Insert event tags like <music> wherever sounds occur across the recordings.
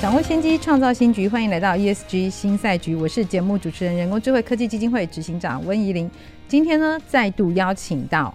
掌握先机，创造新局。欢迎来到 ESG 新赛局，我是节目主持人、人工智慧科技基金会执行长温怡玲。今天呢，再度邀请到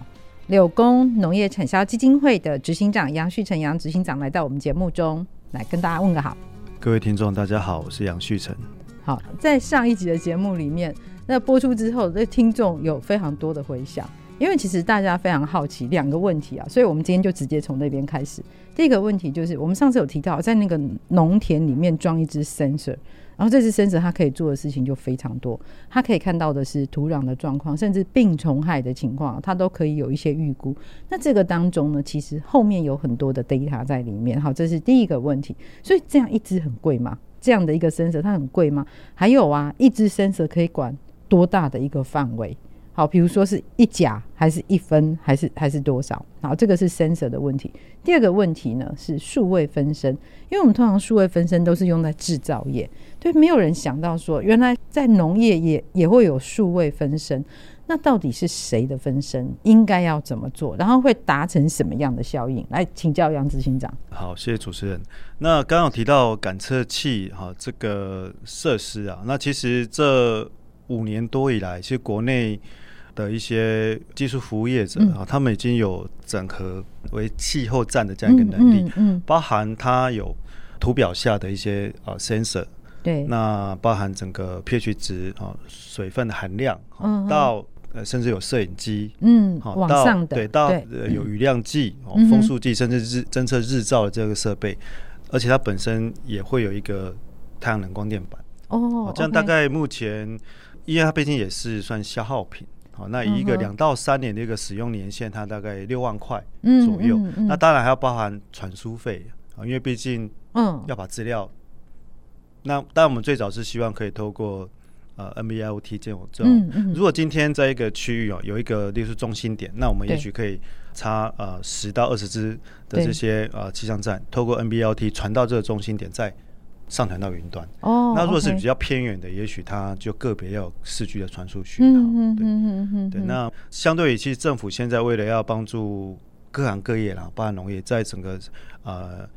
柳工农业产销基金会的执行长杨旭成杨执行长来到我们节目中来跟大家问个好。各位听众，大家好，我是杨旭成。好，在上一集的节目里面，那播出之后，这听众有非常多的回响。因为其实大家非常好奇两个问题啊，所以我们今天就直接从那边开始。第一个问题就是，我们上次有提到，在那个农田里面装一只 sensor，然后这只 sensor 它可以做的事情就非常多，它可以看到的是土壤的状况，甚至病虫害的情况，它都可以有一些预估。那这个当中呢，其实后面有很多的 data 在里面。好，这是第一个问题。所以这样一只很贵吗？这样的一个 sensor 它很贵吗？还有啊，一只 sensor 可以管多大的一个范围？好，比如说是一甲还是一分还是还是多少？好，这个是 sensor 的问题。第二个问题呢是数位分身，因为我们通常数位分身都是用在制造业，对，没有人想到说原来在农业也也会有数位分身。那到底是谁的分身？应该要怎么做？然后会达成什么样的效应？来请教杨执行长。好，谢谢主持人。那刚刚有提到感测器哈，这个设施啊，那其实这五年多以来，其实国内。的一些技术服务业者啊，嗯、他们已经有整合为气候站的这样一个能力，嗯包含它有图表下的一些啊 sensor，对，那包含整个 pH 值啊水分的含量，嗯、到呃甚至有摄影机，嗯，好到往上的对到呃有雨量计、哦风速计，甚至日侦测日照的这个设备，而且它本身也会有一个太阳能光电板。哦，这样大概目前，因为它毕竟也是算消耗品。好，那以一个两到三年的一个使用年限，它大概六万块左右。嗯嗯嗯、那当然还要包含传输费啊，因为毕竟嗯要把资料。嗯、那当然我们最早是希望可以透过呃 NB-IoT 这种这种。嗯嗯、如果今天在一个区域哦有一个例如中心点，那我们也许可以插呃十到二十支的这些呃气象站，透过 NB-IoT 传到这个中心点，再上传到云端哦。那如果是比较偏远的，也许它就个别要有四 G 的传输讯号。对，对。那相对于其实政府现在为了要帮助各行各业啦，包含农业，在整个呃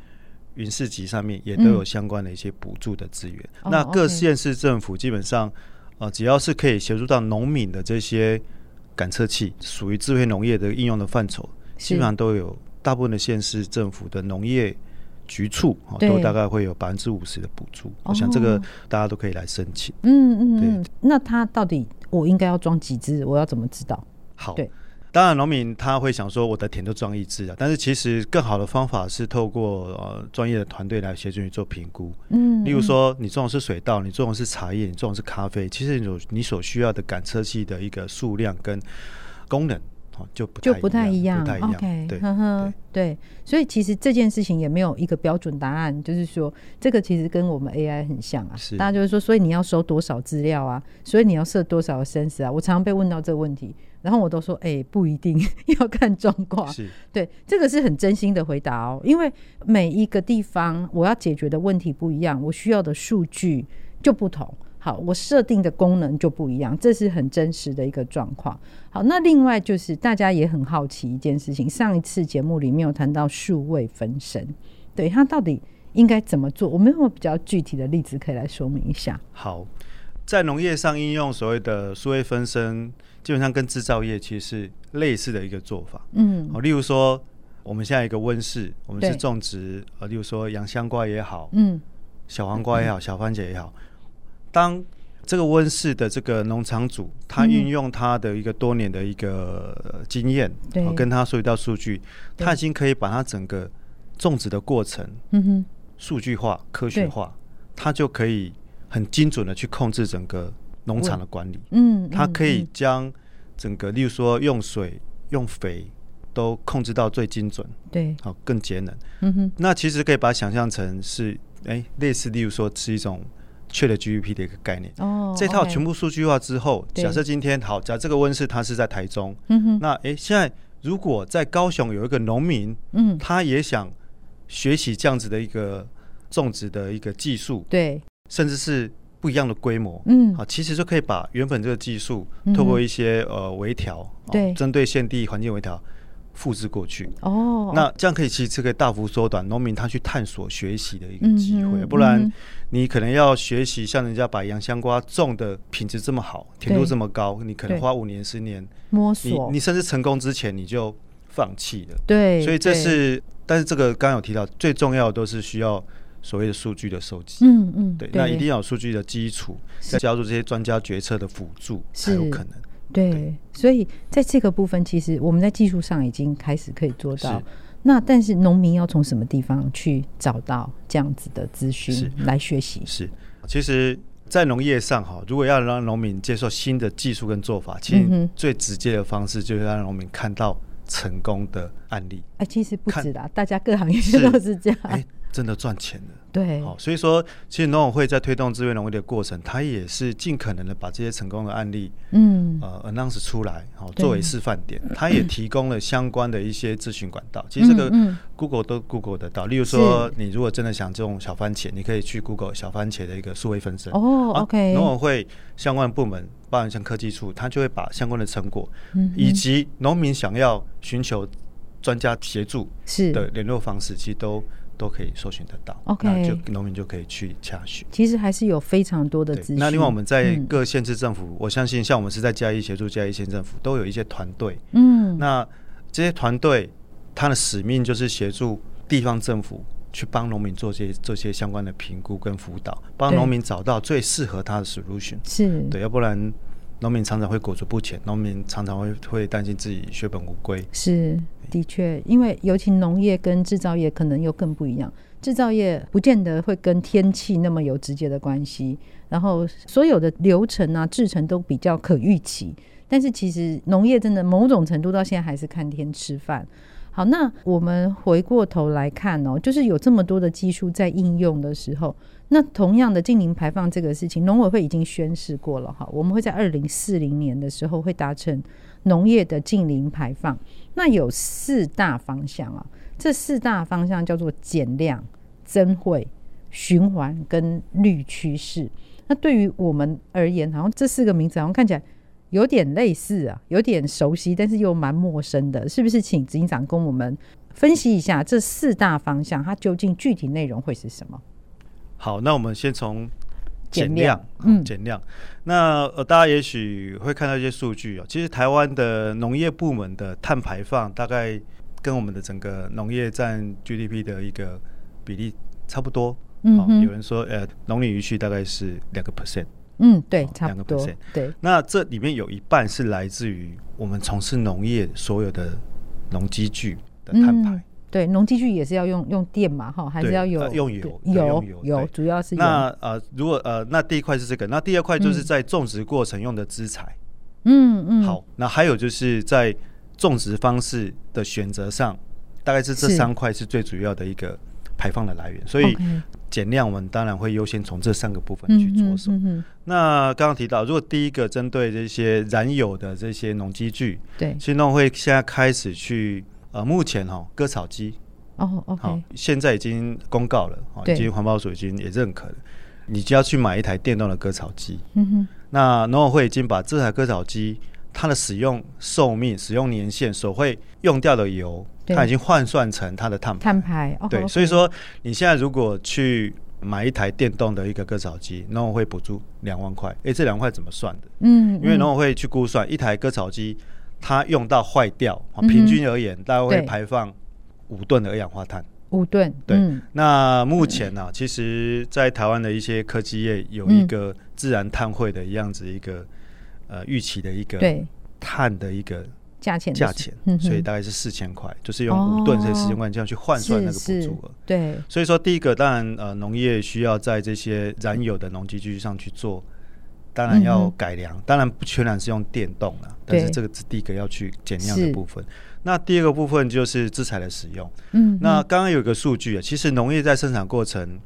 云市集上面也都有相关的一些补助的资源。嗯、那各县市政府基本上呃只要是可以协助到农民的这些感测器，属于智慧农业的应用的范畴，基本上都有大部分的县市政府的农业。局处都大概会有百分之五十的补助，我想这个大家都可以来申请。嗯嗯嗯，对。那他到底我应该要装几只？我要怎么知道？好，对。当然农民他会想说，我的田都装一只啊，但是其实更好的方法是透过呃专业的团队来协助你做评估。嗯，例如说你种的是水稻，你种的是茶叶，你种的是咖啡，其实有你所需要的感测器的一个数量跟功能。就不就不太一样，OK，呵呵，对，所以其实这件事情也没有一个标准答案，就是说这个其实跟我们 AI 很像啊，是大家就是说，所以你要收多少资料啊，所以你要设多少个 sensor 啊，我常常被问到这个问题，然后我都说，哎、欸，不一定 <laughs> 要看状况，是对，这个是很真心的回答哦，因为每一个地方我要解决的问题不一样，我需要的数据就不同。好，我设定的功能就不一样，这是很真实的一个状况。好，那另外就是大家也很好奇一件事情，上一次节目里面有谈到数位分身，对，它到底应该怎么做？我们有没有比较具体的例子可以来说明一下？好，在农业上应用所谓的数位分身，基本上跟制造业其实是类似的一个做法。嗯，好，例如说我们现在一个温室，我们是种植呃，例如说洋香瓜也好，嗯，小黄瓜也好，小番茄也好。当这个温室的这个农场主，他运用他的一个多年的一个经验，跟他收集到数据，他已经可以把他整个种植的过程，嗯哼，数据化、科学化，他就可以很精准的去控制整个农场的管理，嗯，他可以将整个，例如说用水、用肥都控制到最精准，对，好，更节能，嗯哼，那其实可以把它想象成是。哎，类似例如说是一种 ChatGPT 的一个概念。哦，这套全部数据化之后，假设今天好，假设这个温室它是在台中，嗯哼，那哎，现在如果在高雄有一个农民，嗯，他也想学习这样子的一个种植的一个技术，对，甚至是不一样的规模，嗯。啊，其实就可以把原本这个技术透过一些呃微调，哦对。针对现地环境微调复制过去。哦，那这样可以其实可以大幅缩短农民他去探索学习的一个机会，嗯不然嗯你可能要学习像人家把洋香瓜种的品质这么好，甜度这么高，你可能花五年十年，摸索，你甚至成功之前你就放弃了。对，所以这，是，但是这个刚刚有提到，最重要的都是需要所谓的数据的收集。嗯嗯，对，那一定要有数据的基础，再加入这些专家决策的辅助，才有可能。对，所以在这个部分，其实我们在技术上已经开始可以做到。那但是农民要从什么地方去找到这样子的资讯来学习？是，其实，在农业上哈，如果要让农民接受新的技术跟做法，其实最直接的方式就是让农民看到成功的案例，哎，其实不止啦，大家各行业都是这样。哎，真的赚钱了。对，好，所以说，其实农委会在推动资源农业的过程，它也是尽可能的把这些成功的案例，嗯，呃，announce 出来，好，对作为示范点。<clears throat> 它也提供了相关的一些咨询管道。其实这个 Google 都 Google 得到。例如说，你如果真的想种小番茄，你可以去 Google 小番茄的一个数位分身。哦啊，OK，农委会相关部门，包含像科技处，它就会把相关的成果，嗯以及农民想要寻求专家协助是的联络方式，其实都都可以搜寻得到。OK 那就农民就可以去洽询。其实还是有非常多的资讯。那另外我们在嗯各县市政府，我相信像我们是在嘉义协助嘉义县政府，都有一些团队。嗯，那这些团队，它的使命就是协助地方政府去帮农民做些做些相关的评估跟辅导，帮农民找到最适合他的 solution。是，对，要不然农民常常会裹足不前，农民常常会会担心自己血本无归。是的确，因为尤其农业跟制造业可能又更不一样。制造业不见得会跟天气那么有直接的关系，然后所有的流程啊、制程都比较可预期。但是其实农业真的某种程度到现在还是看天吃饭。好，那我们回过头来看哦，就是有这么多的技术在应用的时候，那同样的净零排放这个事情，农委会已经宣示过了哈，我们会在二零四零年的时候会达成农业的净零排放。那有四大方向啊，这四大方向叫做减量、增汇、循环跟绿趋势。那对于我们而言，好像这四个名字好像看起来有点类似啊，有点熟悉，但是又蛮陌生的，是不是？请执行长跟我们分析一下这四大方向，它究竟具体内容会是什么？好，那我们先从减量，嗯减量。那呃，大家也许会看到一些数据哦。其实台湾的农业部门的碳排放大概跟我们的整个农业占 GDP 的一个比例差不多。嗯哼有人说，呃，农林渔畜大概是两个 percent。嗯，对哦，差不多2%，对，那这里面有一半是来自于我们从事农业所有的农机具的碳排。嗯对，农机具也是要用用电嘛，哈，还是要有、呃用油对油对用油油对主要是那呃，如果呃，那第一块是这个，那第二块就是嗯在种植过程用的资材。嗯嗯，好，那还有就是在种植方式的选择上，大概是这三块是最主要的一个排放的来源。所以减量，我们当然会优先从这三个部分嗯去着手。嗯嗯那刚刚提到，如果第一个针对这些燃油的这些农机具，对，其实农会现在开始去呃，目前哈、哦、割草机哦好、现在已经公告了，哦，已经环保署已经也认可了，你就要去买一台电动的割草机。嗯哼，那农委会已经把这台割草机它的使用寿命、使用年限所会用掉的油，它已经换算成它的碳排。碳排，哦、对所以说你现在如果去买一台电动的一个割草机，农委会补助两万块。诶，这两万块怎么算的？嗯，因为农嗯委会去估算一台割草机它用到坏掉，平均而言大概会排放五吨的二氧化碳。五吨，对嗯。那目前呢、啊，其实，在台湾的一些科技业有一个自然碳汇的样子一个、呃预期的一个对。碳的一个价钱价钱，嗯所以大概是四千块，就是用五吨这四千块这样去换算那个补助额。对，所以说，第一个当然呃，农业需要在这些燃油的农机具上去做，当然要改良，当然不全然是用电动了，但是这个是第一个要去减量的部分。那第二个部分就是制材的使用。嗯，那嗯刚刚有一个数据啊，其实农业在生产过程，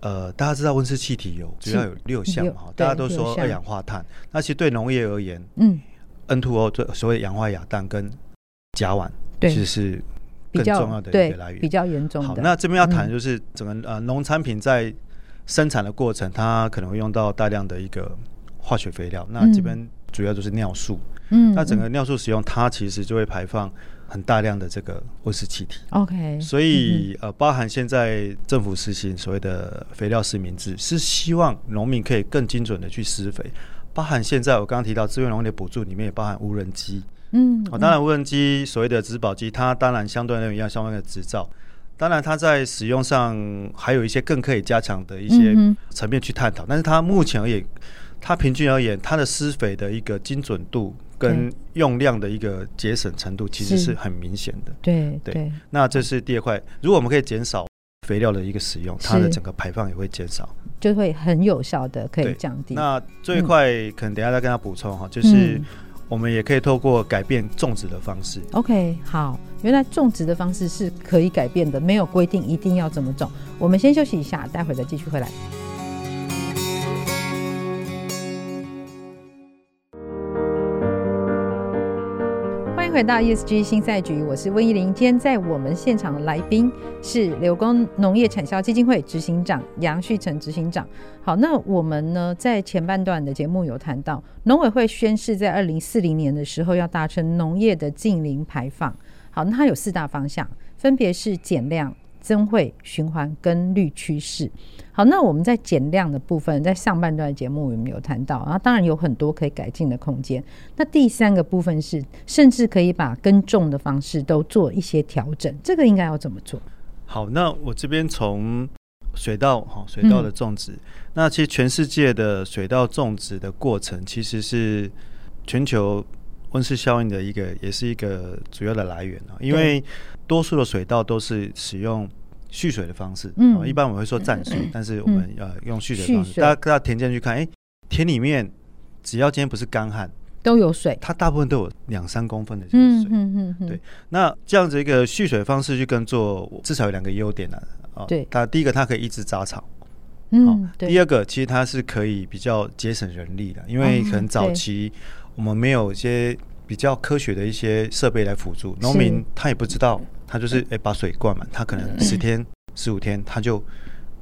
呃，大家知道温室气体有主要有六项嘛，大家都说二氧化碳。那其实对农业而言，嗯，N2O 最所谓氧化亚氮跟甲烷，其实是更重要的一个来源，比较严重。好，那这边要谈就是整个呃农产品在生产的过程，它可能会用到大量的一个化学肥料。那这边主要就是尿素。嗯，那整个尿素使用，它其实就会排放很大量的这个温室气体。OK，所以呃，包含现在政府实行所谓的肥料实名制，是希望农民可以更精准的去施肥。包含现在我刚刚提到资源农业的补助里面也包含无人机。嗯，哦，当然无人机所谓的植保机，它当然相对而言要相关的执照。当然，它在使用上还有一些更可以加强的一些层面去探讨。但是它目前而言，它平均而言，它的施肥的一个精准度。跟用量的一个节省程度其实是很明显的。对对，那这是第二块。如果我们可以减少肥料的一个使用，它的整个排放也会减少，就会很有效的可以降低。那这一块可能等下再跟他补充哈，就是我们也可以透过改变种植的方式。OK，好，原来种植的方式是可以改变的，没有规定一定要怎么种。我们先休息一下，待会再继续回来。回到 ESG 新赛局，我是温怡玲。今天在我们现场的来宾是柳工农业产销基金会执行长杨旭成执行长。好，那我们呢在前半段的节目有谈到，农委会宣誓在二零四零年的时候要达成农业的近零排放。好，那它有四大方向，分别是减量。增汇循环跟绿趋势，好，那我们在减量的部分，在上半段的节目我们有谈到？然后当然有很多可以改进的空间。那第三个部分是，甚至可以把耕种的方式都做一些调整，这个应该要怎么做？好，那我这边从水稻哈，水稻的种植，嗯、那其实全世界的水稻种植的过程，其实是全球温室效应的一个，也是一个主要的来源啊，因为。多数的水稻都是使用蓄水的方式，嗯，一般我们会说暂水，嗯、但是我们要用蓄水的方式。大家到田间去看，哎、欸，田里面只要今天不是干旱，都有水，它大部分都有两三公分的这个水，嗯嗯嗯，对。那这样子一个蓄水的方式去耕作，至少有两个优点呢，啊，对，它第一个它可以抑制杂草，嗯，对。第二个其实它是可以比较节省人力的，因为可能早期我们没有一些比较科学的一些设备来辅助，农民他也不知道。他就是哎，把水灌满，他可能十天、十五天，他就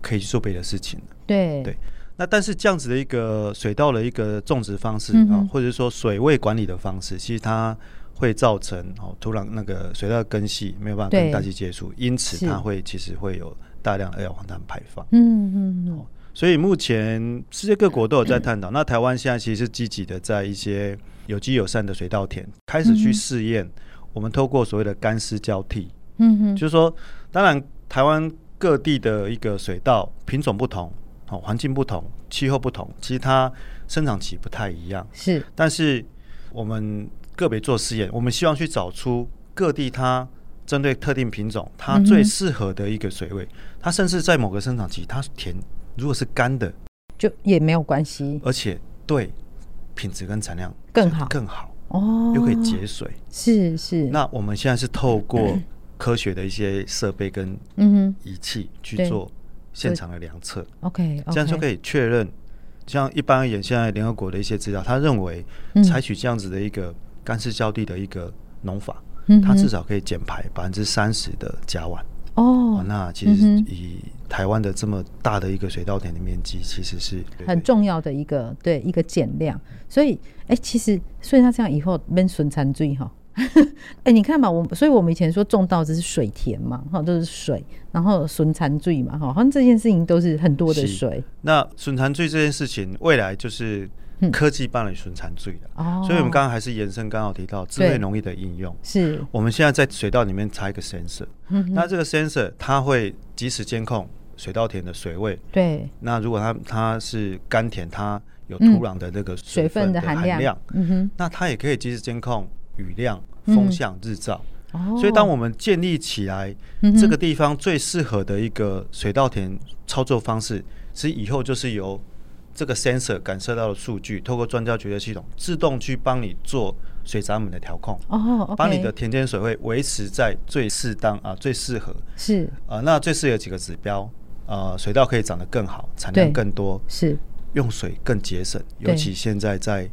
可以去做别的事情了。对对，那但是这样子的一个水稻的一个种植方式啊，或者是说水位管理的方式，其实它会造成哦土壤那个水稻根系没有办法跟大气接触，因此它会其实会有大量的二氧化碳排放。嗯嗯嗯。所以目前世界各国都有在探讨，那台湾现在其实是积极的在一些有机友善的水稻田开始去试验，我们透过所谓的干湿交替。嗯哼，就是说，当然，台湾各地的一个水稻品种不同，哦，环境不同，气候不同，其实它生长期不太一样。是，但是我们个别做试验，我们希望去找出各地它针对特定品种它最适合的一个水位。它甚至在某个生长期，它甜如果是干的，就也没有关系，而且对品质跟产量更好，更好哦，又可以节水。是是。那我们现在是透过。<clears throat> 嗯科学的一些设备跟仪器去做现场的量测，OK，这样就可以确认。像一般而言，现在联合国的一些资料，他认为采取这样子的一个干湿浇地的一个农法，它至少可以减排百分之三十的甲烷。哦，那其实以台湾的这么大的一个水稻田的面积，其实是很重要的一个对一个减量。所以，哎，其实所以他这样以后免损残罪哈。<laughs> 哎、欸，你看嘛，我所以我们以前说种稻子是水田嘛，哈，都是水，然后损残罪嘛，哈，好像这件事情都是很多的水。那损残罪这件事情，未来就是科技办理损残罪的。哦、嗯，所以我们刚刚还是延伸刚好提到智慧农业的应用。是，我们现在在水稻里面插一个 sensor，嗯，那这个 sensor 它会及时监控水稻田的水位。对，那如果它它是干田，它有土壤的那个水分的含量，嗯哼，那它也可以及时监控。雨量、风向、日照，所以当我们建立起来这个地方最适合的一个水稻田操作方式，其实以后就是由这个 sensor 感受到的数据，透过专家决策系统自动去帮你做水闸门的调控，哦，把你的田间水位维持在最适当啊，最适合。是。啊，那最适合几个指标，呃水稻可以长得更好，产量更多，是。用水更节省，尤其现在在，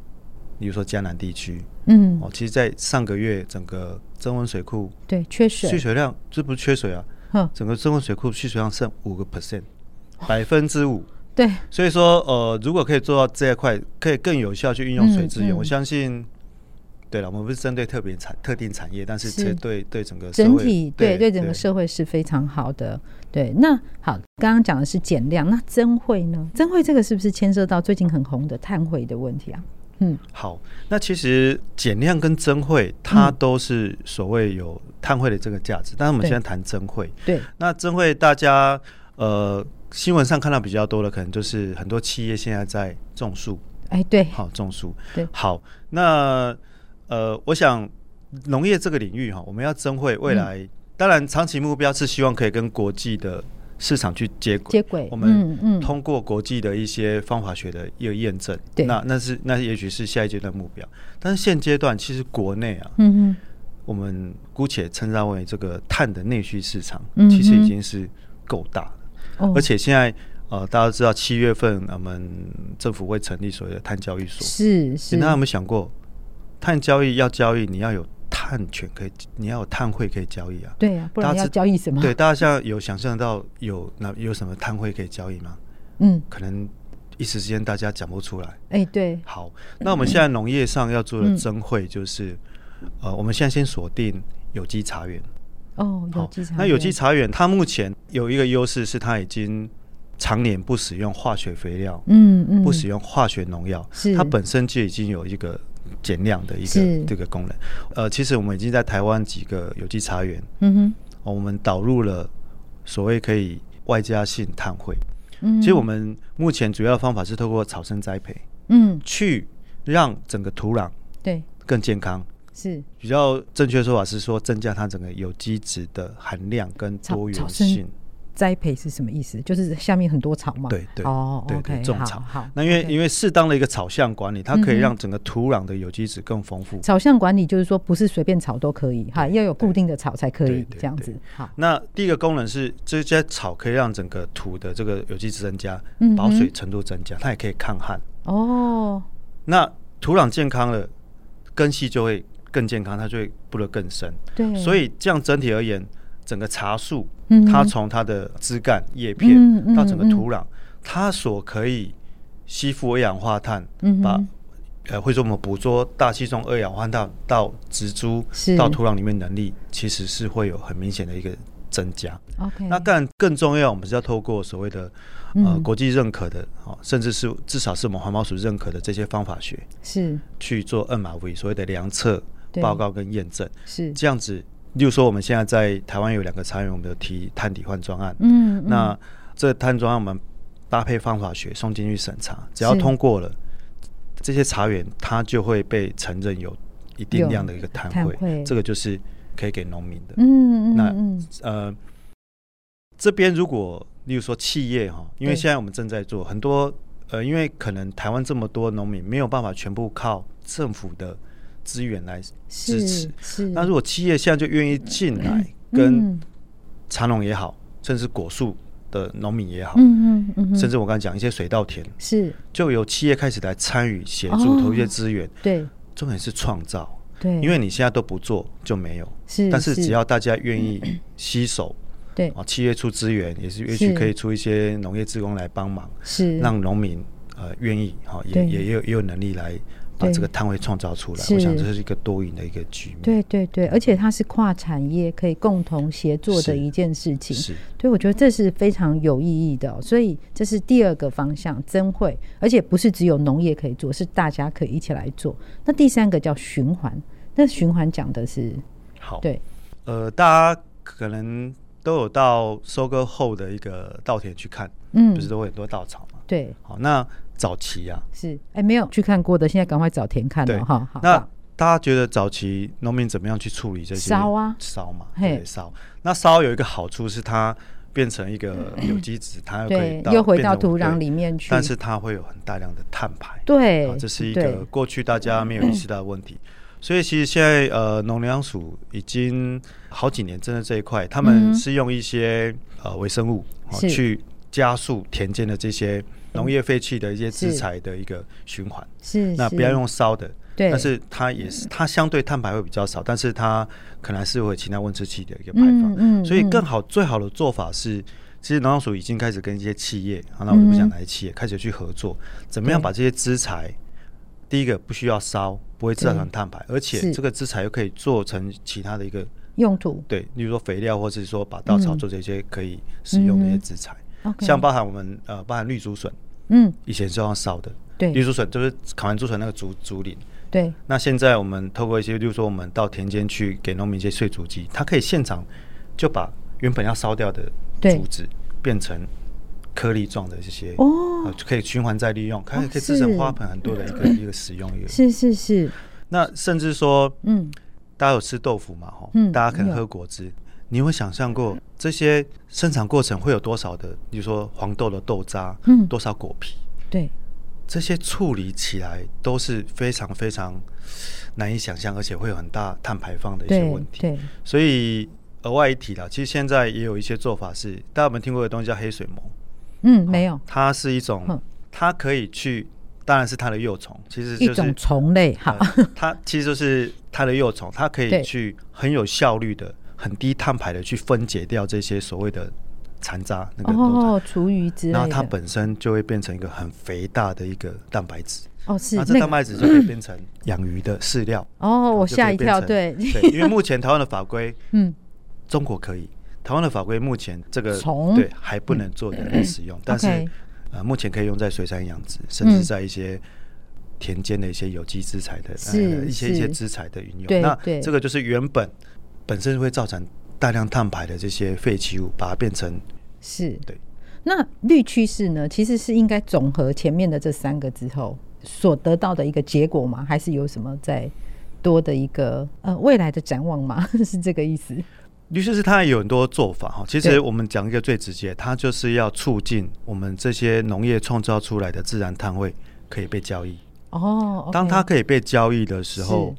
比如说江南地区，嗯，哦，其实，在上个月整个增温水库对缺水，蓄水量这不是缺水啊，整个增温水库蓄水量剩五个 percent，百分之五。<laughs> 对，所以说，呃，如果可以做到这一块，可以更有效去运用水资源，嗯嗯、我相信，对了，我们不是针对特别产特定产业，但是这对对整个整体对对整个社会是非常好的。对，那好，刚刚讲的是减量，那增汇呢？增汇这个是不是牵涉到最近很红的碳汇的问题啊？嗯，好，那其实减量跟增汇，它都是所谓有碳汇的这个价值，嗯、但是我们现在谈增汇，对，那增汇大家呃。新闻上看到比较多的，可能就是很多企业现在在种树，哎，对，好种树，对，好。那呃，我想农业这个领域哈，我们要增汇未来，嗯、当然长期目标是希望可以跟国际的市场去接轨，接轨。我们通过国际的一些方法学的一个验证，那那是那也许是下一阶段目标。但是现阶段其实国内啊，嗯嗯，我们姑且称之为这个碳的内需市场，嗯、其实已经是够大了。而且现在，呃，大家都知道七月份我们政府会成立所谓的碳交易所，是是。大家有没有想过，碳交易要交易，你要有碳权可以，你要有碳汇可以交易啊？对啊，不然要交易什么？对，大家现在有想象到有那有什么碳汇可以交易吗？嗯，可能一时之间大家讲不出来。哎、欸，对。好，那我们现在农业上要做的增汇，就是、嗯、呃，我们现在先锁定有机茶园。哦，有机茶园。那有机茶园，它目前有一个优势是，它已经常年不使用化学肥料，嗯嗯，不使用化学农药，是它本身就已经有一个减量的一个这个功能。呃，其实我们已经在台湾几个有机茶园，嗯哼，我们导入了所谓可以外加性碳汇。嗯，其实我们目前主要的方法是透过草生栽培，嗯，去让整个土壤对更健康。是比较正确的说法是说，增加它整个有机质的含量跟多元性。栽培是什么意思？就是下面很多草嘛。对对哦，对对，种草。好，好那因为因为适当的一个草相管理，它可以让整个土壤的有机质更丰富。草相管理就是说，不是随便草都可以哈，要有固定的草才可以这样子。好，那第一个功能是这些草可以让整个土的这个有机质增加，保水程度增加，它也可以抗旱。哦，那土壤健康了，根系就会。更健康，它就会布得更深。对，所以这样整体而言，整个茶树，它从它的枝干、叶片到整个土壤，它所可以吸附二氧化碳，把呃，或者说我们捕捉大气中二氧化碳到植株到土壤里面能力，其实是会有很明显的一个增加。OK，那更更重要，我们是要透过所谓的。呃，国际认可的，哦，甚至是至少是我们环保署认可的这些方法学，是。去做 NRV 所谓的量测报告跟验证，是。这样子。例如说，我们现在在台湾有两个茶园，我们有提碳抵换专案，嗯，那这碳专案我们搭配方法学送进去审查，只要通过了，这些茶园它就会被承认有一定量的一个碳汇，这个就是可以给农民的。嗯嗯，那呃，这边如果。例如说企业哈，因为现在我们正在做很多呃，因为可能台湾这么多农民没有办法全部靠政府的资源来支持，是。那如果企业现在就愿意进来，跟茶农也好，甚至果树的农民也好，嗯嗯，甚至我刚才讲一些水稻田，是，就由企业开始来参与协助投一些资源，对，重点是创造，对，因为你现在都不做就没有，是，但是只要大家愿意 <clears throat> 吸手。对。啊，企业出资源也是，也许可以出一些农业职工来帮忙，是。让农民呃愿意哈，也也有也有能力来把这个摊位创造出来。我想这是一个多赢的一个局面。对对对，而且它是跨产业可以共同协作的一件事情。是，对，我觉得这是非常有意义的哦。所以这是第二个方向，增会，而且不是只有农业可以做，是大家可以一起来做。那第三个叫循环，那循环讲的是好，对，呃，大家可能。都有到收割后的一个稻田去看，嗯，不是都会很多稻草嘛？对，好，那早期啊，是，哎、欸，没有去看过的，现在赶快找田看了哈。那大家觉得早期农民怎么样去处理这些？烧啊，烧嘛，对，烧。那烧有一个好处是它变成一个 <clears throat> 有机质，它又可以又回到土壤里面去，但是它会有很大量的碳排。对，这是一个过去大家没有意识到的问题。所以其实现在呃，农粮署已经好几年针对这一块，他们是用一些呃微生物、哦、去加速田间的这些农业废弃的一些资材的一个循环。是，那不要用烧的。对，但是它也是，它相对碳排会比较少，但是它可能是会有其他温室气的一个排放。嗯，嗯，所以更好、最好的做法是，其实农粮署已经开始跟一些企业，啊，那我就不讲哪些企业，开始去合作，怎么样把这些资材，第一个不需要烧，不会造成碳排，而且这个资材又可以做成其他的一个用途。对，例如说肥料，或者是说把稻草做这些可以使用的一些资材，像包含我们呃，包含绿竹笋，嗯，以前是要烧的，对，绿竹笋就是烤完竹笋那个竹竹林。对，那现在我们透过一些，例如说我们到田间去给农民一些碎竹机，它可以现场就把原本要烧掉的竹子变成颗粒状的这些哦，可以循环再利用，可以可以制成花盆很多的一个 <clears throat> 一个使用一个是是是。那甚至说，嗯，大家有吃豆腐嘛？哈，嗯，大家可能喝果汁，你有想象过这些生产过程会有多少的，比如说黄豆的豆渣，嗯，多少果皮？对。这些处理起来都是非常非常难以想象，而且会有很大碳排放的一些问题。所以额外一提了，其实现在也有一些做法是，大家有没有听过的东西叫黑水虻？嗯，没有。它是一种，它可以去，当然是它的幼虫，其实就是一种虫类。好，它其实就是它的幼虫，它可以去很有效率的、很低碳排的去分解掉这些所谓的。残渣那个哦，厨余之类的，然后它本身就会变成一个很肥大的一个蛋白质。哦，是那这蛋白质就可以变成养鱼的饲料。哦。我吓一跳，对。<laughs> 对，因为目前台湾的法规，嗯，中国可以，台湾的法规目前这个对还不能做人类使用，但是呃，目前可以用在水产养殖，甚至在一些田间的一些有机资材的一些一些资材的运用。那这个就是原本本身会造成大量碳排的这些废弃物，把它变成。是对，那绿趋势呢？其实是应该总和前面的这三个之后所得到的一个结果吗？还是有什么在多的一个呃未来的展望吗？<laughs> 是这个意思？绿趋势它也有很多做法哈。其实我们讲一个最直接，它就是要促进我们这些农业创造出来的自然碳汇可以被交易哦。当它可以被交易的时候，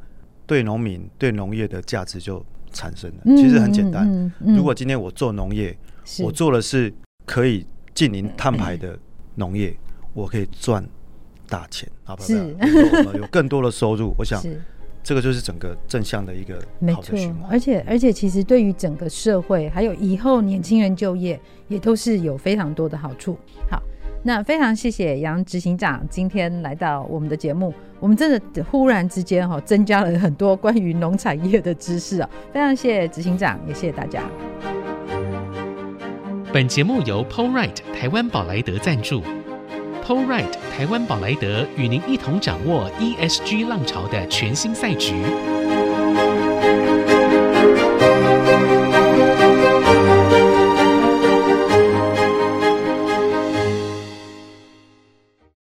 对农民对农业的价值就产生的。其实很简单，如果今天我做农业。我做的是可以净零碳排的 <clears throat> 农业，我可以赚大钱，好不好？有更多的收入，我想这个就是整个正向的一个好的循环。而且而且，其实对于整个社会，还有以后年轻人就业，也都是有非常多的好处。好，那非常谢谢杨执行长今天来到我们的节目，我们真的忽然之间哈增加了很多关于农产业的知识啊！非常谢谢执行长，也谢谢大家。本节目由 p o l r i t e 台湾宝莱德赞助 p o l r i t e 台湾宝莱德与您一同掌握 ESG 浪潮的全新赛局。